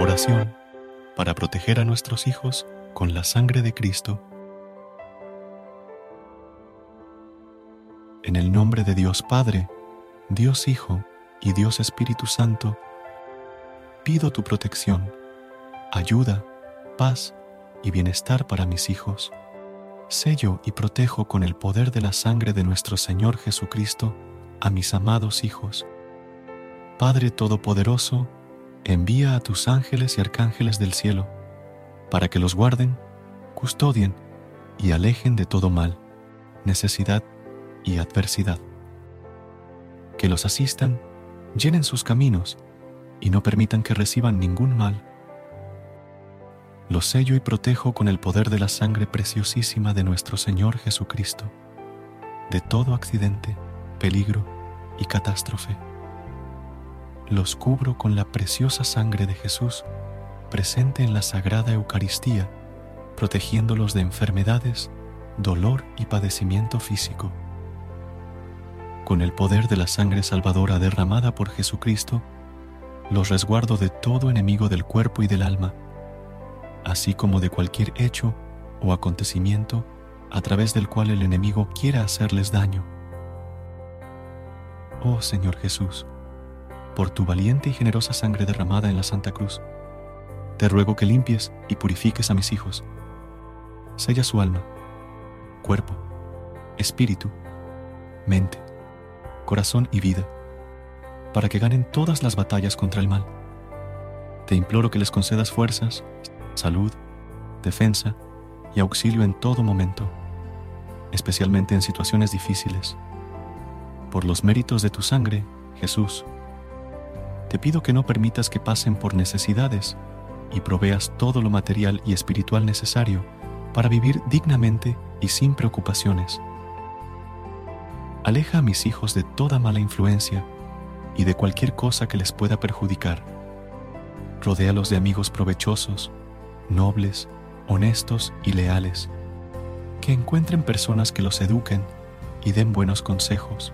Oración para proteger a nuestros hijos con la sangre de Cristo. En el nombre de Dios Padre, Dios Hijo y Dios Espíritu Santo, pido tu protección, ayuda, paz y bienestar para mis hijos. Sello y protejo con el poder de la sangre de nuestro Señor Jesucristo a mis amados hijos. Padre Todopoderoso, envía a tus ángeles y arcángeles del cielo, para que los guarden, custodien y alejen de todo mal, necesidad y adversidad. Que los asistan, llenen sus caminos y no permitan que reciban ningún mal. Los sello y protejo con el poder de la sangre preciosísima de nuestro Señor Jesucristo, de todo accidente, peligro y catástrofe los cubro con la preciosa sangre de Jesús presente en la Sagrada Eucaristía, protegiéndolos de enfermedades, dolor y padecimiento físico. Con el poder de la sangre salvadora derramada por Jesucristo, los resguardo de todo enemigo del cuerpo y del alma, así como de cualquier hecho o acontecimiento a través del cual el enemigo quiera hacerles daño. Oh Señor Jesús, por tu valiente y generosa sangre derramada en la Santa Cruz, te ruego que limpies y purifiques a mis hijos. Sella su alma, cuerpo, espíritu, mente, corazón y vida, para que ganen todas las batallas contra el mal. Te imploro que les concedas fuerzas, salud, defensa y auxilio en todo momento, especialmente en situaciones difíciles. Por los méritos de tu sangre, Jesús, te pido que no permitas que pasen por necesidades y proveas todo lo material y espiritual necesario para vivir dignamente y sin preocupaciones. Aleja a mis hijos de toda mala influencia y de cualquier cosa que les pueda perjudicar. Rodéalos de amigos provechosos, nobles, honestos y leales, que encuentren personas que los eduquen y den buenos consejos.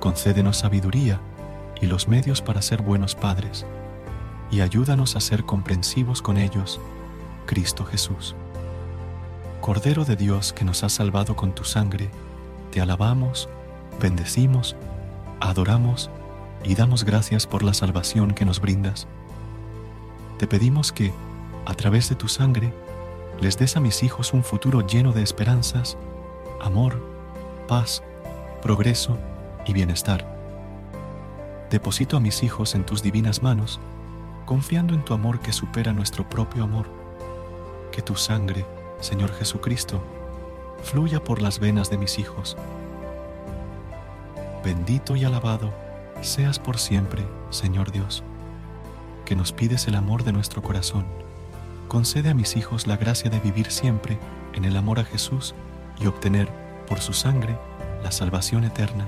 Concédenos sabiduría y los medios para ser buenos padres, y ayúdanos a ser comprensivos con ellos, Cristo Jesús. Cordero de Dios que nos has salvado con tu sangre, te alabamos, bendecimos, adoramos y damos gracias por la salvación que nos brindas. Te pedimos que, a través de tu sangre, les des a mis hijos un futuro lleno de esperanzas, amor, paz, progreso y bienestar Deposito a mis hijos en tus divinas manos, confiando en tu amor que supera nuestro propio amor. Que tu sangre, Señor Jesucristo, fluya por las venas de mis hijos. Bendito y alabado seas por siempre, Señor Dios, que nos pides el amor de nuestro corazón. Concede a mis hijos la gracia de vivir siempre en el amor a Jesús y obtener, por su sangre, la salvación eterna.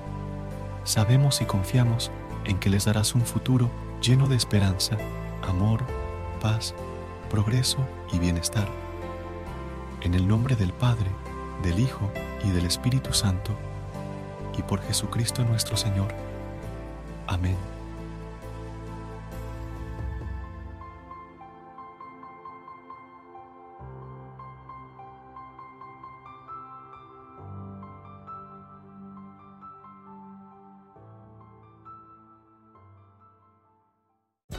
Sabemos y confiamos en que les darás un futuro lleno de esperanza, amor, paz, progreso y bienestar. En el nombre del Padre, del Hijo y del Espíritu Santo, y por Jesucristo nuestro Señor. Amén.